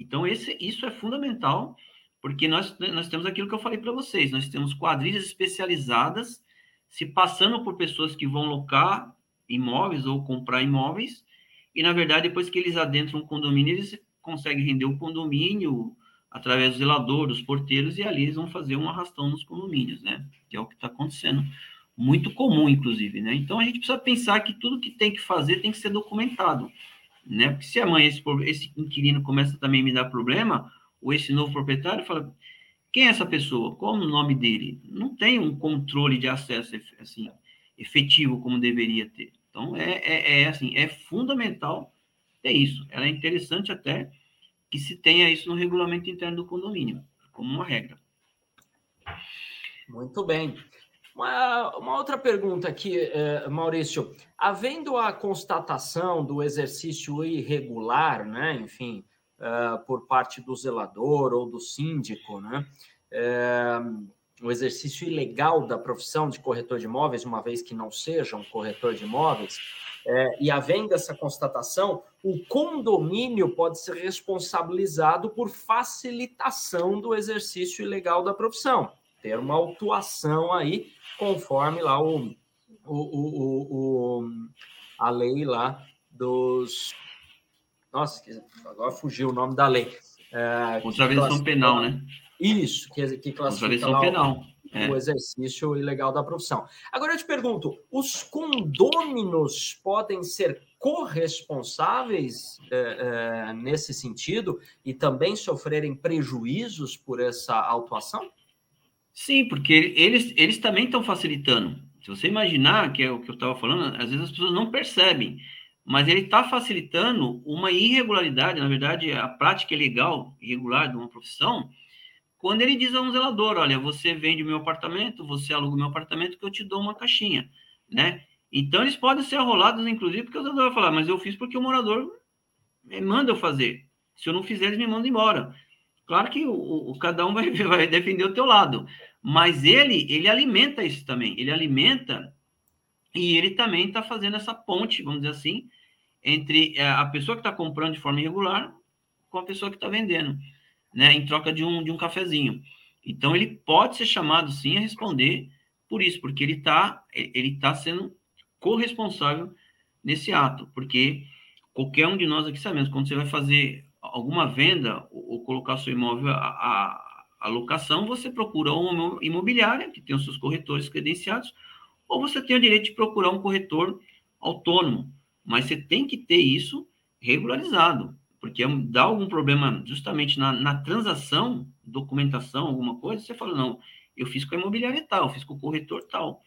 Então, esse, isso é fundamental, porque nós, nós temos aquilo que eu falei para vocês, nós temos quadrilhas especializadas se passando por pessoas que vão locar imóveis ou comprar imóveis, e, na verdade, depois que eles adentram um condomínio, eles conseguem render o condomínio, através do zelador, dos porteiros, e ali eles vão fazer um arrastão nos condomínios, né? Que é o que está acontecendo. Muito comum, inclusive, né? Então a gente precisa pensar que tudo que tem que fazer tem que ser documentado, né? Porque se amanhã esse, esse inquilino começa também a me dar problema, ou esse novo proprietário fala: quem é essa pessoa? Qual o nome dele? Não tem um controle de acesso assim, efetivo como deveria ter. Então, é, é, é assim, é fundamental ter isso. Ela é interessante até que se tenha isso no regulamento interno do condomínio, como uma regra.
Muito bem. Uma, uma outra pergunta aqui, eh, Maurício. Havendo a constatação do exercício irregular, né, enfim, eh, por parte do zelador ou do síndico, né, eh, o exercício ilegal da profissão de corretor de imóveis, uma vez que não seja um corretor de imóveis, e havendo essa constatação, o condomínio pode ser responsabilizado por facilitação do exercício ilegal da profissão, ter uma autuação aí, conforme lá o, o, o, o a lei lá dos. Nossa, agora fugiu o nome da lei.
É, Contravenção penal, né?
Isso, que, que classifica lá penal. É. o exercício ilegal da profissão. Agora eu te pergunto: os condôminos podem ser corresponsáveis é, é, nesse sentido e também sofrerem prejuízos por essa autuação?
Sim, porque eles, eles também estão facilitando. Se você imaginar, que é o que eu estava falando, às vezes as pessoas não percebem, mas ele está facilitando uma irregularidade, na verdade, a prática ilegal, irregular de uma profissão, quando ele diz a um zelador, olha, você vende meu apartamento, você aluga meu apartamento, que eu te dou uma caixinha, né? Então, eles podem ser arrolados, inclusive, porque o zelador vai falar, mas eu fiz porque o morador manda eu fazer. Se eu não fizer, eles me mandam embora. Claro que o, o cada um vai, vai defender o teu lado, mas ele, ele alimenta isso também. Ele alimenta e ele também está fazendo essa ponte, vamos dizer assim, entre eh, a pessoa que está comprando de forma irregular com a pessoa que está vendendo né, em troca de um, de um cafezinho. Então, ele pode ser chamado, sim, a responder por isso, porque ele está ele tá sendo corresponsável nesse ato, porque qualquer um de nós aqui sabemos, quando você vai fazer alguma venda ou, colocar seu imóvel a, a, locação, você procura uma imobiliária, que tem os seus corretores credenciados, ou você tem o direito de procurar um corretor autônomo, mas você tem que ter isso regularizado porque dá algum problema justamente na, na transação, documentação, alguma coisa, você fala, não, eu fiz com a imobiliária tal, eu fiz com o corretor tal.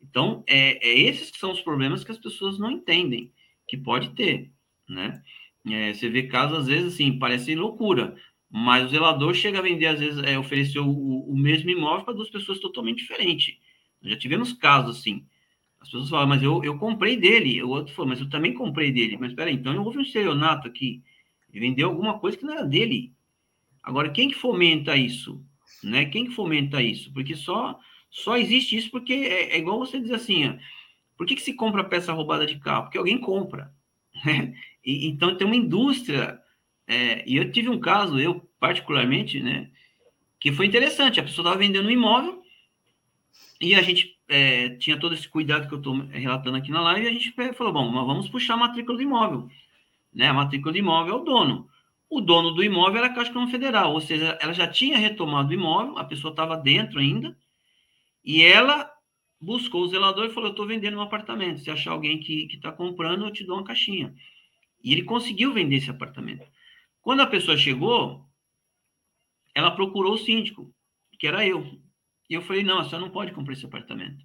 Então, é, é esses que são os problemas que as pessoas não entendem, que pode ter, né? É, você vê casos, às vezes, assim, parece loucura, mas o zelador chega a vender, às vezes, é, ofereceu o, o mesmo imóvel para duas pessoas totalmente diferentes. Já tivemos casos assim. As pessoas falam, mas eu, eu comprei dele. O outro falou, mas eu também comprei dele. Mas espera então houve um estelionato aqui. Ele vendeu alguma coisa que não era dele. Agora, quem que fomenta isso? Né? Quem que fomenta isso? Porque só só existe isso porque é, é igual você dizer assim, ó, por que, que se compra peça roubada de carro? Porque alguém compra. Né? E, então tem uma indústria. É, e eu tive um caso, eu particularmente, né, que foi interessante. A pessoa estava vendendo um imóvel e a gente é, tinha todo esse cuidado que eu estou relatando aqui na live, e a gente falou, bom, mas vamos puxar a matrícula do imóvel. Né? A matrícula do imóvel é o dono. O dono do imóvel era a Caixa Econômica Federal, ou seja, ela já tinha retomado o imóvel, a pessoa estava dentro ainda, e ela buscou o zelador e falou, eu estou vendendo um apartamento, se achar alguém que está comprando, eu te dou uma caixinha. E ele conseguiu vender esse apartamento. Quando a pessoa chegou, ela procurou o síndico, que era eu. E eu falei, não, a senhora não pode comprar esse apartamento.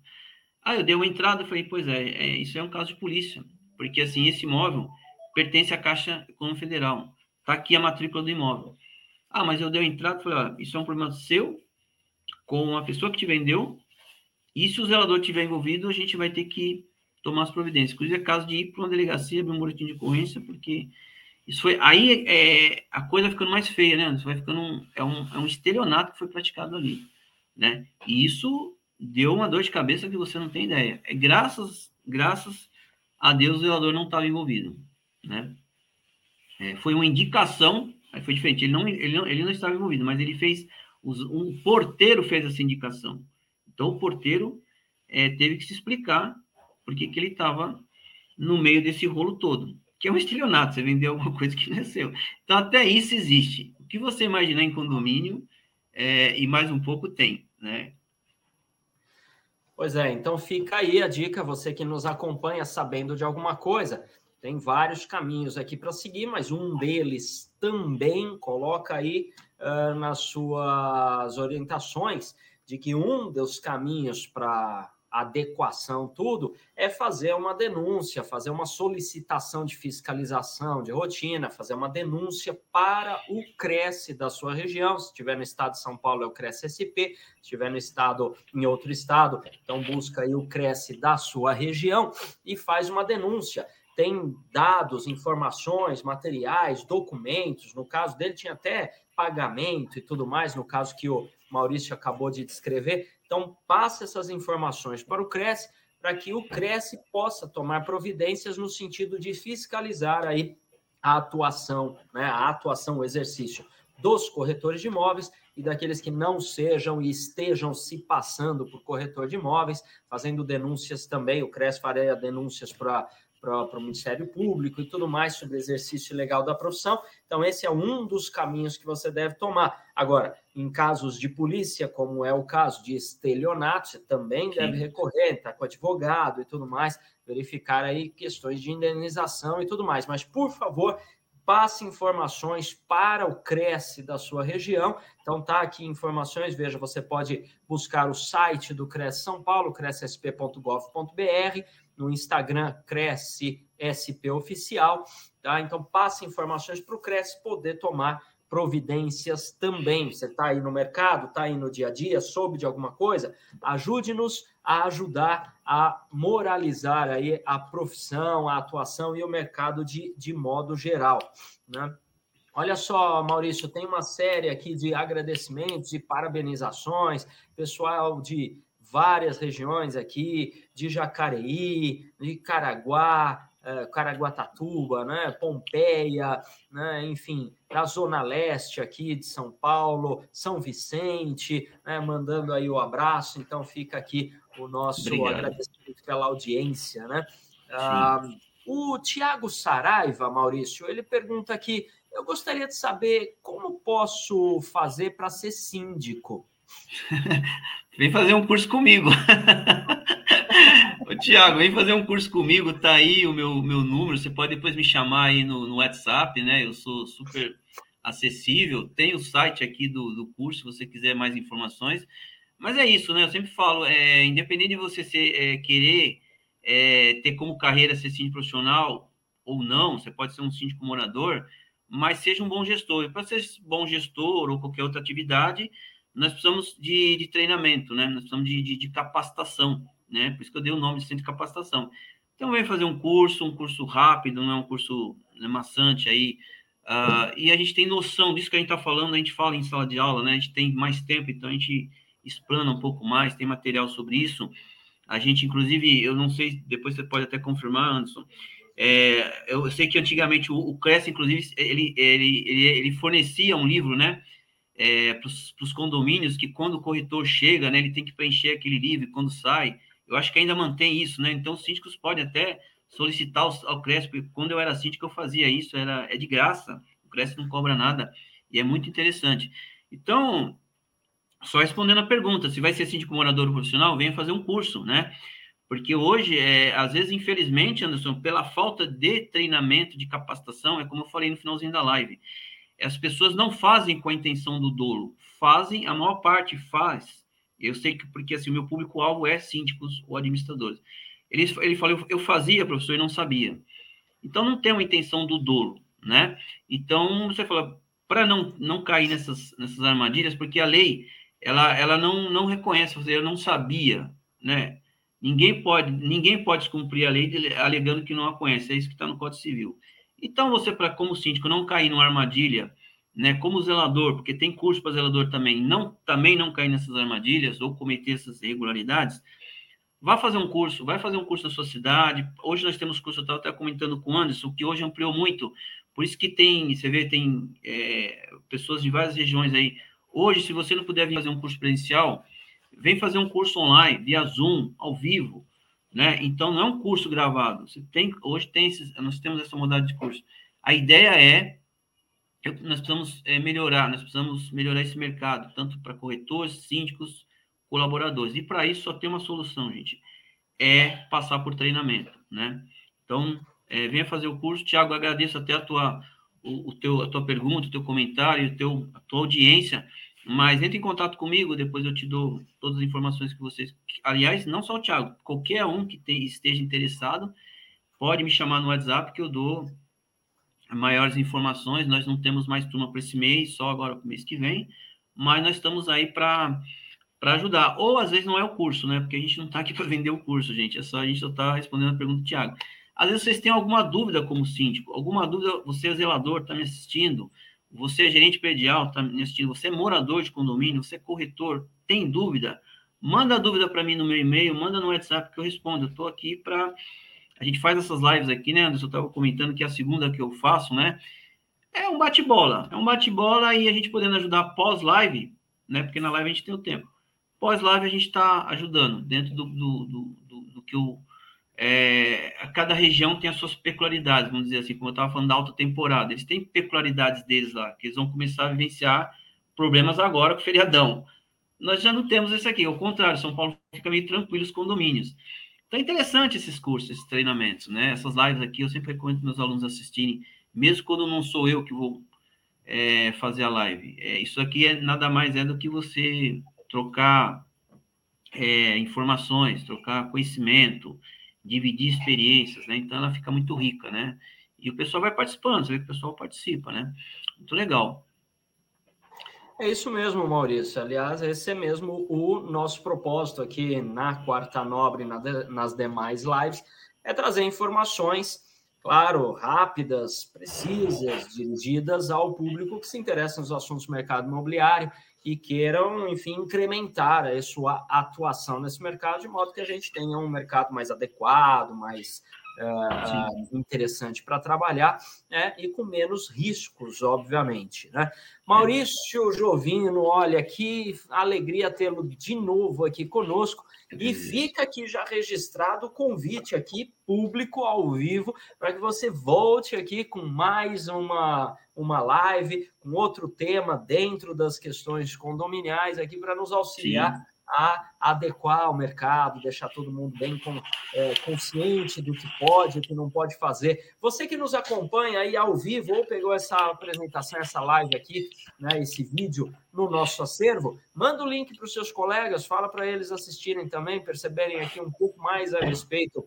Ah, eu dei uma entrada, falei, pois é, é, isso é um caso de polícia, porque assim, esse imóvel pertence à Caixa Econômica Federal. Está aqui a matrícula do imóvel. Ah, mas eu dei uma entrada, falei, ah, isso é um problema seu, com a pessoa que te vendeu, e se o zelador estiver envolvido, a gente vai ter que tomar as providências. Inclusive, é caso de ir para uma delegacia, abrir um boletim de ocorrência, porque isso foi. Aí é, a coisa vai ficando mais feia, né? Isso vai ficando. Um, é, um, é um estelionato que foi praticado ali né? E isso deu uma dor de cabeça que você não tem ideia. É graças, graças a Deus o zelador não estava envolvido, né? É, foi uma indicação, aí foi diferente. Ele não, ele não, ele não estava envolvido, mas ele fez, um porteiro fez essa indicação. Então o porteiro é, teve que se explicar porque que ele estava no meio desse rolo todo, que é um estelionato, você vendeu alguma coisa que não é seu. Então até isso existe. O que você imaginar em condomínio é, e mais um pouco tem né?
Pois é, então fica aí a dica, você que nos acompanha sabendo de alguma coisa, tem vários caminhos aqui para seguir, mas um deles também coloca aí uh, nas suas orientações de que um dos caminhos para adequação, tudo, é fazer uma denúncia, fazer uma solicitação de fiscalização de rotina, fazer uma denúncia para o Cresce da sua região. Se estiver no estado de São Paulo, é o Cresce SP, se estiver no estado, em outro estado, então busca aí o Cresce da sua região e faz uma denúncia. Tem dados, informações, materiais, documentos. No caso dele, tinha até pagamento e tudo mais, no caso que o Maurício acabou de descrever. Então, passe essas informações para o Cresce, para que o Cresce possa tomar providências no sentido de fiscalizar aí a atuação, né, a atuação, o exercício dos corretores de imóveis e daqueles que não sejam e estejam se passando por corretor de imóveis, fazendo denúncias também. O CRES faria denúncias para para o Ministério Público e tudo mais sobre o exercício legal da profissão. Então, esse é um dos caminhos que você deve tomar. Agora, em casos de polícia, como é o caso de estelionato, você também Sim. deve recorrer, tá com advogado e tudo mais, verificar aí questões de indenização e tudo mais. Mas, por favor, passe informações para o Cresce da sua região. Então tá aqui informações, veja, você pode buscar o site do Cresce São Paulo, crescsp.gov.br, no Instagram Cresce SP Oficial, tá? Então passe informações para o Cresce poder tomar providências também. Você está aí no mercado, está aí no dia a dia, soube de alguma coisa? Ajude-nos a ajudar a moralizar aí a profissão, a atuação e o mercado de, de modo geral, né? Olha só, Maurício, tem uma série aqui de agradecimentos e parabenizações, pessoal de várias regiões aqui, de Jacareí, de Caraguá, eh, Caraguatatuba, né, Pompeia, né, enfim, da Zona Leste aqui de São Paulo, São Vicente, né, mandando aí o abraço, então fica aqui o nosso Obrigado. agradecimento pela audiência, né? Ah, o Tiago Saraiva, Maurício, ele pergunta aqui, eu gostaria de saber como posso fazer para ser síndico?
Vem fazer um curso comigo. Tiago, vem fazer um curso comigo, tá aí o meu, meu número, você pode depois me chamar aí no, no WhatsApp, né? Eu sou super acessível, tem o site aqui do, do curso, se você quiser mais informações. Mas é isso, né? Eu sempre falo, é, independente de você ser, é, querer é, ter como carreira ser síndico profissional ou não, você pode ser um síndico morador, mas seja um bom gestor. E para ser bom gestor ou qualquer outra atividade, nós precisamos de, de treinamento, né? Nós precisamos de, de, de, capacitação, né? Por isso que eu dei o nome de centro de capacitação. Então, vem fazer um curso, um curso rápido, não é um curso né, maçante aí, uh, e a gente tem noção disso que a gente está falando, a gente fala em sala de aula, né? A gente tem mais tempo, então a gente explana um pouco mais, tem material sobre isso. A gente, inclusive, eu não sei, depois você pode até confirmar, Anderson, é, eu sei que antigamente o, o CRES, inclusive, ele, ele, ele, ele fornecia um livro, né? é, para os condomínios que quando o corretor chega, né, ele tem que preencher aquele livro quando sai. Eu acho que ainda mantém isso, né? Então os síndicos podem até solicitar ao CRESP. Quando eu era síndico, eu fazia isso, era é de graça. O CRESP não cobra nada e é muito interessante. Então, só respondendo a pergunta, se vai ser síndico morador profissional, venha fazer um curso, né? Porque hoje, é, às vezes, infelizmente, Anderson, pela falta de treinamento, de capacitação, é como eu falei no finalzinho da live, as pessoas não fazem com a intenção do dolo, fazem, a maior parte faz. Eu sei que, porque assim, o meu público-alvo é síndicos ou administradores. Ele, ele falou, eu fazia, professor, e não sabia. Então, não tem uma intenção do dolo, né? Então, você fala, para não, não cair nessas, nessas armadilhas, porque a lei, ela, ela não, não reconhece, você, eu não sabia, né? Ninguém pode, ninguém pode cumprir a lei alegando que não a conhece, é isso que está no Código Civil. Então, você, para como síndico, não cair numa armadilha, né, como zelador, porque tem curso para zelador também, não também não cair nessas armadilhas ou cometer essas irregularidades, vá fazer um curso, vai fazer um curso na sua cidade. Hoje nós temos curso, eu estava até comentando com o Anderson, que hoje ampliou muito, por isso que tem, você vê, tem é, pessoas de várias regiões aí. Hoje, se você não puder vir fazer um curso presencial, vem fazer um curso online, via Zoom, ao vivo né? Então não é um curso gravado. Você tem hoje tem nós temos essa modalidade de curso. A ideia é nós precisamos é, melhorar, nós precisamos melhorar esse mercado, tanto para corretores, síndicos, colaboradores. E para isso só tem uma solução, gente, é passar por treinamento, né? Então, é, venha fazer o curso. Tiago, agradeço até a tua, o, o, teu, a tua pergunta, o teu comentário, o teu, a tua audiência. Mas entre em contato comigo, depois eu te dou todas as informações que vocês. Aliás, não só o Thiago, qualquer um que te, esteja interessado, pode me chamar no WhatsApp que eu dou maiores informações. Nós não temos mais turma para esse mês, só agora para o mês que vem, mas nós estamos aí para para ajudar. Ou às vezes não é o curso, né? Porque a gente não está aqui para vender o curso, gente. É só a gente só está respondendo a pergunta do Thiago. Às vezes vocês têm alguma dúvida como síndico, alguma dúvida, você é zelador, está me assistindo, você é gerente predial, está me assistindo, você é morador de condomínio, você é corretor, tem dúvida? Manda a dúvida para mim no meu e-mail, manda no WhatsApp que eu respondo. Eu estou aqui para. A gente faz essas lives aqui, né, Anderson? Eu estava comentando que é a segunda que eu faço, né? É um bate-bola. É um bate-bola e a gente podendo ajudar pós-live, né? Porque na live a gente tem o tempo. Pós-live a gente está ajudando dentro do, do, do, do, do que o é, cada região tem as suas peculiaridades, vamos dizer assim, como eu estava falando da alta temporada, eles têm peculiaridades deles lá, que eles vão começar a vivenciar problemas agora com o feriadão. Nós já não temos isso aqui, ao contrário, São Paulo fica meio tranquilo os condomínios. É interessante esses cursos, esses treinamentos, né? Essas lives aqui eu sempre recomendo meus alunos assistirem, mesmo quando não sou eu que vou é, fazer a live. É, isso aqui é nada mais é do que você trocar é, informações, trocar conhecimento, dividir experiências, né? Então ela fica muito rica, né? E o pessoal vai participando, você vê que o pessoal participa, né? Muito legal.
É isso mesmo, Maurício. Aliás, esse é mesmo o nosso propósito aqui na Quarta Nobre, na de, nas demais lives, é trazer informações, claro, rápidas, precisas, dirigidas ao público que se interessa nos assuntos do mercado imobiliário e queiram, enfim, incrementar a sua atuação nesse mercado, de modo que a gente tenha um mercado mais adequado, mais uh, interessante para trabalhar né, e com menos riscos, obviamente. Né? Maurício Jovino, olha que alegria tê-lo de novo aqui conosco. E fica aqui já registrado o convite aqui, público, ao vivo, para que você volte aqui com mais uma, uma live, com outro tema dentro das questões condominiais, aqui para nos auxiliar Sim. A adequar o mercado, deixar todo mundo bem com, é, consciente do que pode, o que não pode fazer. Você que nos acompanha aí ao vivo ou pegou essa apresentação, essa live aqui, né, esse vídeo no nosso acervo, manda o link para os seus colegas, fala para eles assistirem também, perceberem aqui um pouco mais a respeito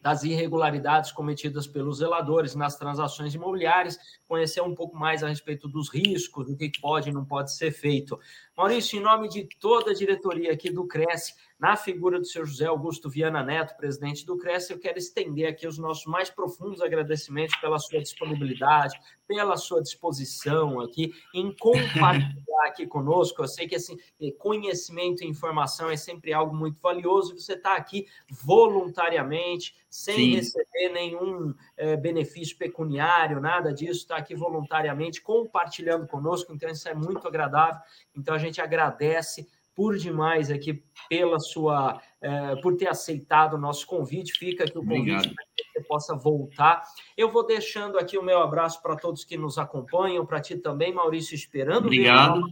das irregularidades cometidas pelos zeladores nas transações imobiliárias, conhecer um pouco mais a respeito dos riscos, do que pode e não pode ser feito. Maurício, em nome de toda a diretoria aqui do Cresce, na figura do seu José Augusto Viana Neto, presidente do Cresce, eu quero estender aqui os nossos mais profundos agradecimentos pela sua disponibilidade, pela sua disposição aqui em compartilhar aqui conosco. Eu sei que assim, conhecimento e informação é sempre algo muito valioso. Você está aqui voluntariamente, sem Sim. receber nenhum é, benefício pecuniário, nada disso, está aqui voluntariamente compartilhando conosco. Então, isso é muito agradável. Então, a gente agradece por demais aqui pela sua, é, por ter aceitado o nosso convite. Fica aqui o convite para que você possa voltar. Eu vou deixando aqui o meu abraço para todos que nos acompanham, para ti também, Maurício, esperando.
Obrigado.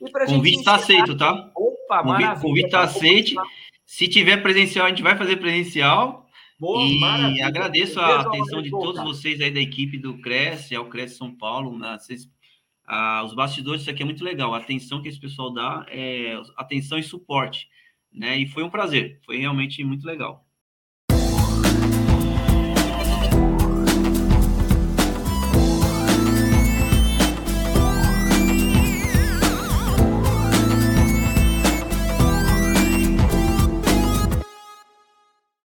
O convite está aceito, tá?
Opa,
convite,
maravilha.
convite está aceito. Se tiver presencial, a gente vai fazer presencial. Boa, e maravilha. agradeço a atenção de todos vocês aí da equipe do Cresce, ao Cresce São Paulo. Vocês ah, os bastidores, isso aqui é muito legal. A atenção que esse pessoal dá é atenção e suporte, né? E foi um prazer, foi realmente muito legal.